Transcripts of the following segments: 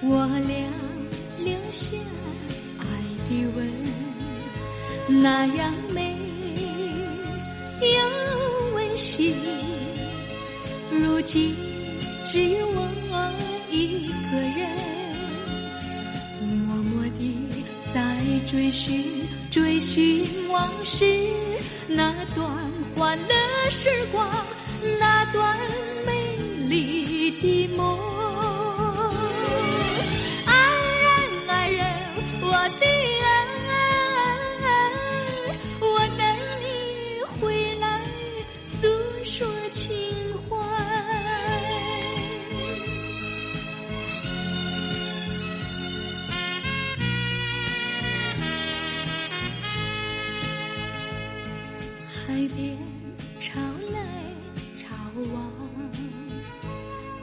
我俩留下爱的吻，那样美又温馨。如今只有我一个人，默默地在追寻追寻往事那段欢乐时光，那段美丽的梦。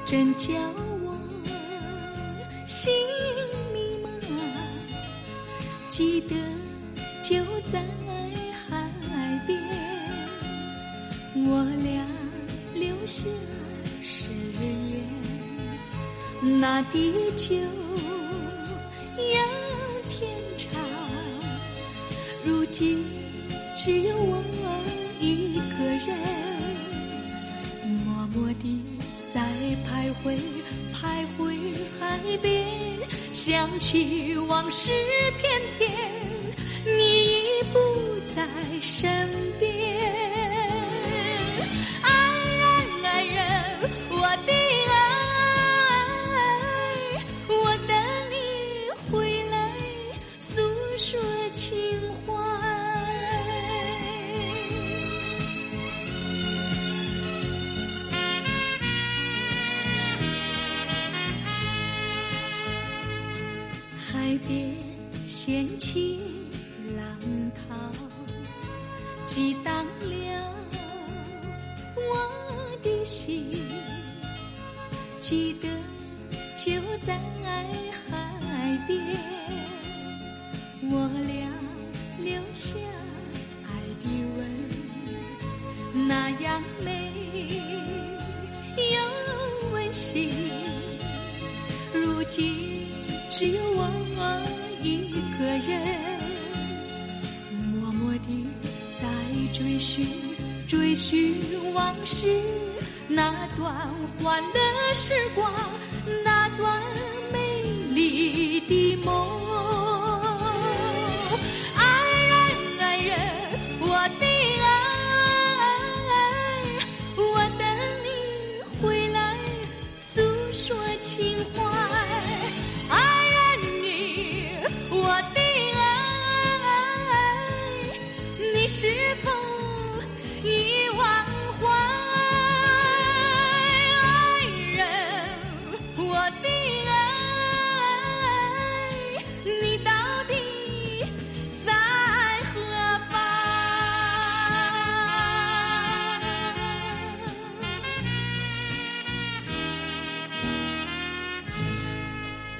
真叫我心迷茫。记得就在海边，我俩留下誓言，那地久要天长。如今只有我一个人，默默地在徘徊徘徊海边，想起往事片片，你已不在身边。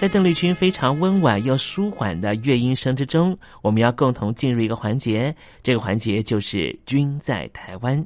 在邓丽君非常温婉又舒缓的乐音声之中，我们要共同进入一个环节，这个环节就是“君在台湾”。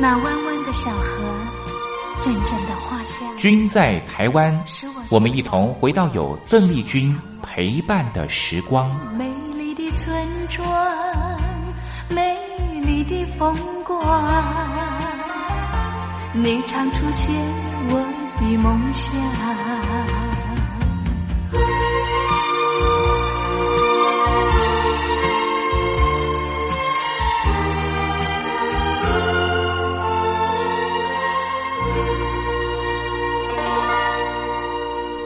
那弯弯的小河，阵阵的花香。君在台湾，我们一同回到有邓丽君陪伴的时光。美丽的村庄，美丽的风光，你常出现我的梦乡。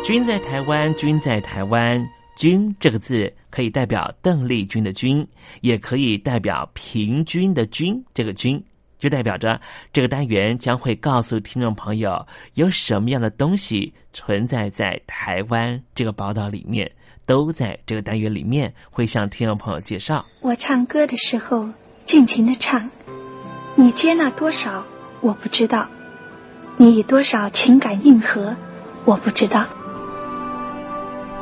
君在台湾，君在台湾，君这个字可以代表邓丽君的君，也可以代表平均的均。这个均就代表着这个单元将会告诉听众朋友有什么样的东西存在在台湾这个宝岛里面，都在这个单元里面会向听众朋友介绍。我唱歌的时候尽情的唱，你接纳多少我不知道，你以多少情感应和我不知道。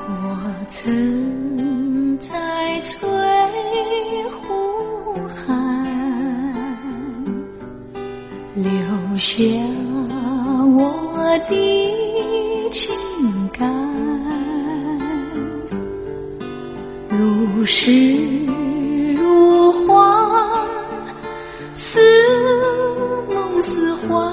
我曾在翠湖畔留下我的情感，如诗如画，似梦似幻，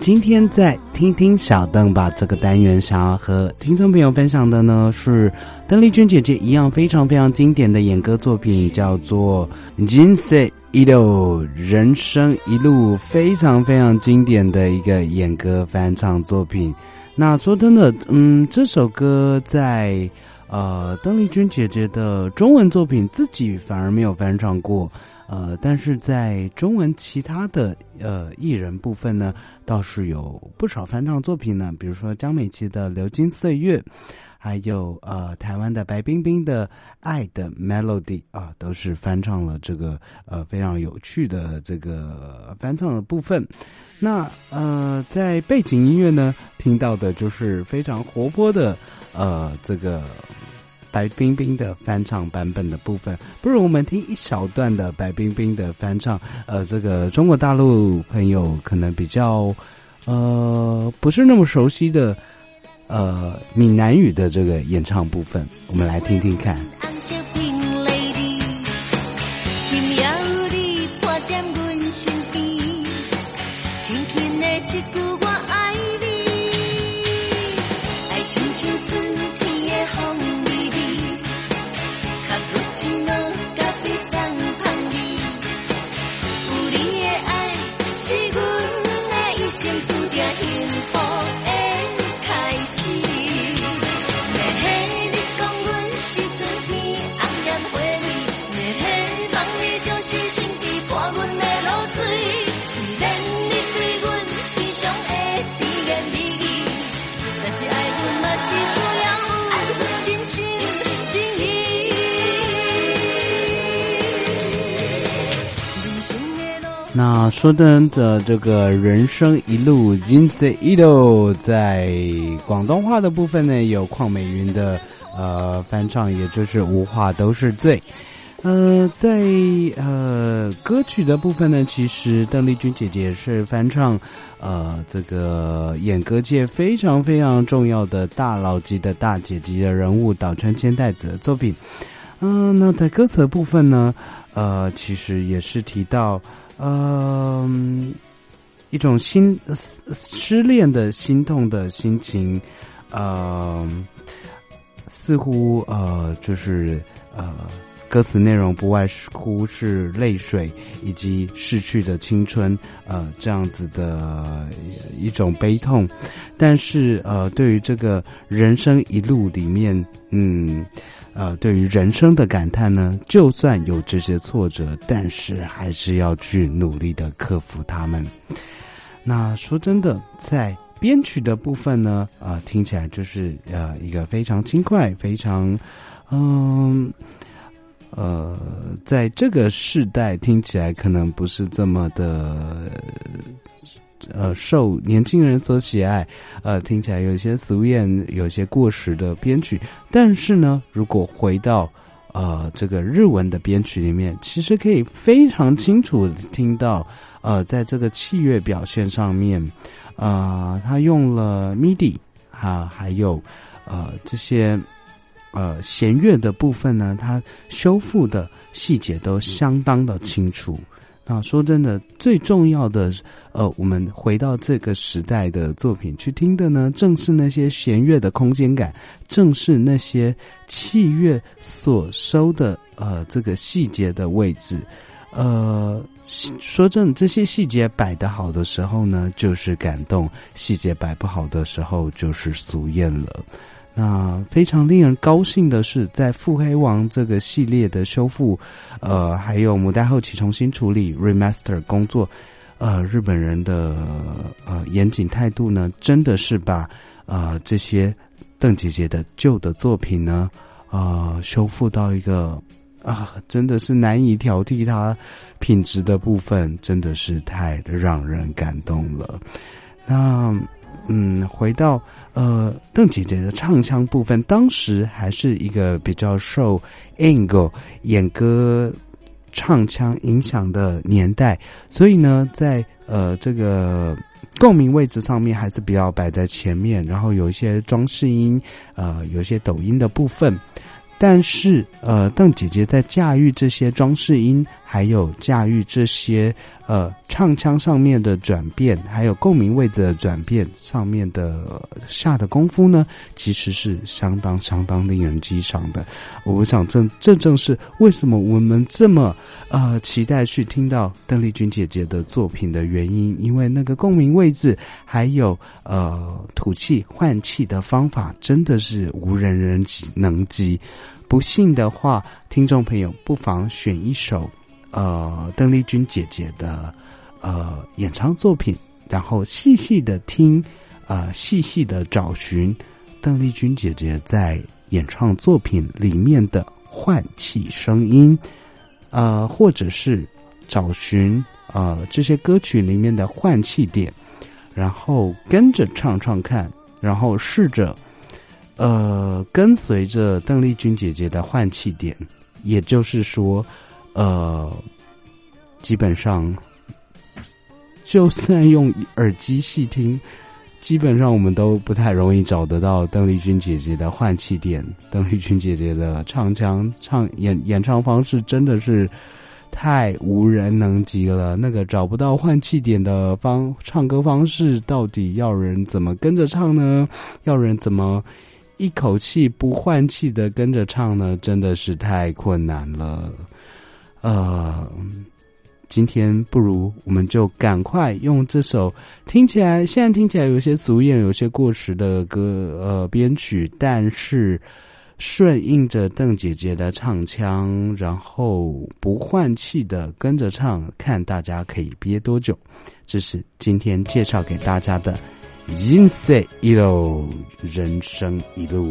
今天在听听小邓吧这个单元，想要和听众朋友分享的呢是邓丽君姐姐一样非常非常经典的演歌作品，叫做《人生一路》，人生一路非常非常经典的一个演歌翻唱作品。那说真的，嗯，这首歌在呃邓丽君姐姐的中文作品自己反而没有翻唱过。呃，但是在中文其他的呃艺人部分呢，倒是有不少翻唱作品呢，比如说江美琪的《流金岁月》，还有呃台湾的白冰冰的《爱的 Melody》啊，都是翻唱了这个呃非常有趣的这个翻唱的部分。那呃在背景音乐呢，听到的就是非常活泼的呃这个。白冰冰的翻唱版本的部分，不如我们听一小段的白冰冰的翻唱。呃，这个中国大陆朋友可能比较呃不是那么熟悉的呃闽南语的这个演唱部分，我们来听听看。那说真的，这个人生一路，金色一路，在广东话的部分呢，有邝美云的呃翻唱，也就是无话都是醉。呃，在呃歌曲的部分呢，其实邓丽君姐姐是翻唱呃这个演歌界非常非常重要的大佬级的大姐级的人物岛川千代子的作品。嗯，那在歌词的部分呢，呃，其实也是提到。嗯，一种心失恋的心痛的心情，呃，似乎呃，就是呃，歌词内容不外乎是泪水以及逝去的青春，呃，这样子的一种悲痛。但是呃，对于这个人生一路里面，嗯。呃，对于人生的感叹呢，就算有这些挫折，但是还是要去努力的克服他们。那说真的，在编曲的部分呢，啊，听起来就是呃一个非常轻快，非常嗯，呃在这个时代听起来可能不是这么的。呃，受年轻人所喜爱，呃，听起来有些俗艳、有些过时的编曲。但是呢，如果回到呃这个日文的编曲里面，其实可以非常清楚听到，呃，在这个器乐表现上面，啊，他用了 MIDI 啊，还有呃这些呃弦乐的部分呢，它修复的细节都相当的清楚。那说真的，最重要的，呃，我们回到这个时代的作品去听的呢，正是那些弦乐的空间感，正是那些器乐所收的呃这个细节的位置。呃，说真，这些细节摆得好的时候呢，就是感动；细节摆不好的时候，就是俗艳了。那非常令人高兴的是，在《腹黑王》这个系列的修复，呃，还有母带后期重新处理 （remaster） 工作，呃，日本人的呃严谨态度呢，真的是把呃这些邓姐姐的旧的作品呢，呃，修复到一个啊，真的是难以挑剔它品质的部分，真的是太让人感动了。那。嗯，回到呃邓姐姐的唱腔部分，当时还是一个比较受 Angle 演歌唱腔影响的年代，所以呢，在呃这个共鸣位置上面还是比较摆在前面，然后有一些装饰音，呃，有一些抖音的部分。但是，呃，邓姐姐在驾驭这些装饰音，还有驾驭这些呃唱腔上面的转变，还有共鸣位的转变上面的下的功夫呢，其实是相当相当令人激赏的。我想，正正正是为什么我们这么呃期待去听到邓丽君姐姐的作品的原因，因为那个共鸣位置，还有呃吐气换气的方法，真的是无人人及能及。不信的话，听众朋友不妨选一首，呃，邓丽君姐姐的呃演唱作品，然后细细的听，啊，细细的找寻邓丽君姐姐在演唱作品里面的换气声音，呃，或者是找寻呃这些歌曲里面的换气点，然后跟着唱唱看，然后试着。呃，跟随着邓丽君姐姐的换气点，也就是说，呃，基本上，就算用耳机细听，基本上我们都不太容易找得到邓丽君姐姐的换气点。邓丽君姐姐的唱腔、唱演演唱方式真的是太无人能及了。那个找不到换气点的方唱歌方式，到底要人怎么跟着唱呢？要人怎么？一口气不换气的跟着唱呢，真的是太困难了。呃，今天不如我们就赶快用这首听起来现在听起来有些俗艳、有些过时的歌呃编曲，但是顺应着邓姐姐的唱腔，然后不换气的跟着唱，看大家可以憋多久。这是今天介绍给大家的。人生一路，人生一路。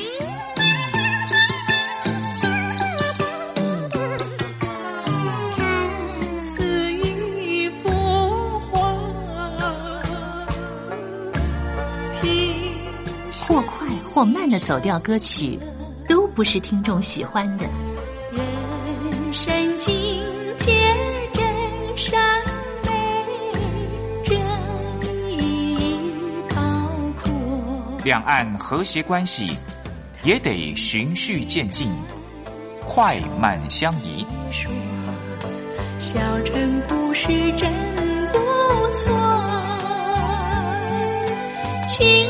或快或慢的走调歌曲，都不是听众喜欢的。人生境界真善美，这一 pau 阔。两岸和谐关系也得循序渐进，快慢相宜。小城故事真不错，请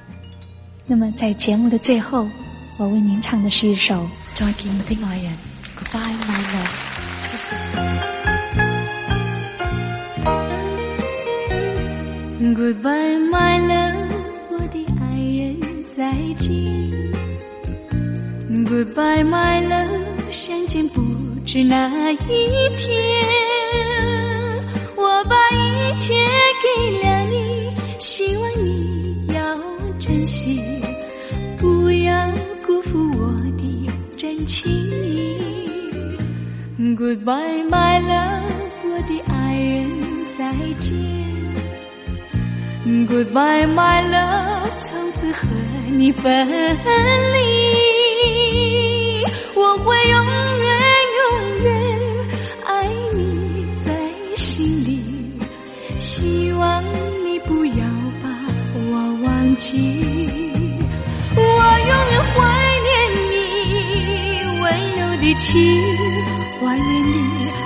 那么在节目的最后，我为您唱的是一首《再见我的爱人》，Goodbye my love，谢谢。Goodbye my love，我的爱人再见。Goodbye my love，相见不知哪一天。我把一切给了你，希望你 Goodbye my love，我的爱人再见。Goodbye, my love，从此和你分离。我会永远永远爱你在心里，希望你不要把我忘记。我永远怀念你温柔的情，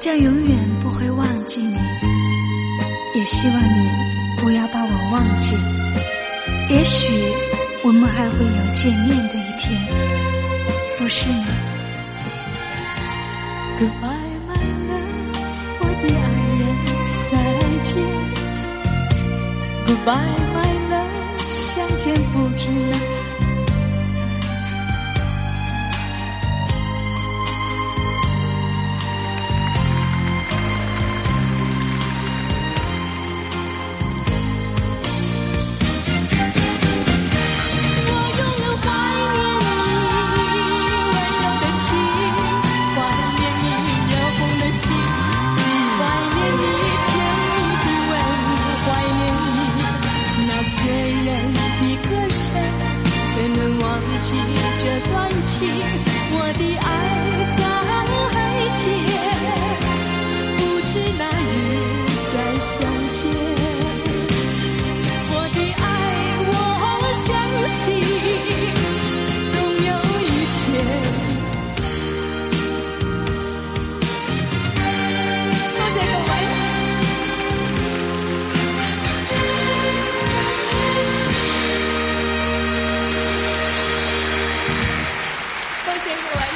将永远不会忘记你，也希望你不要把我忘记。也许我们还会有见面的一天，不是吗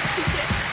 谢谢。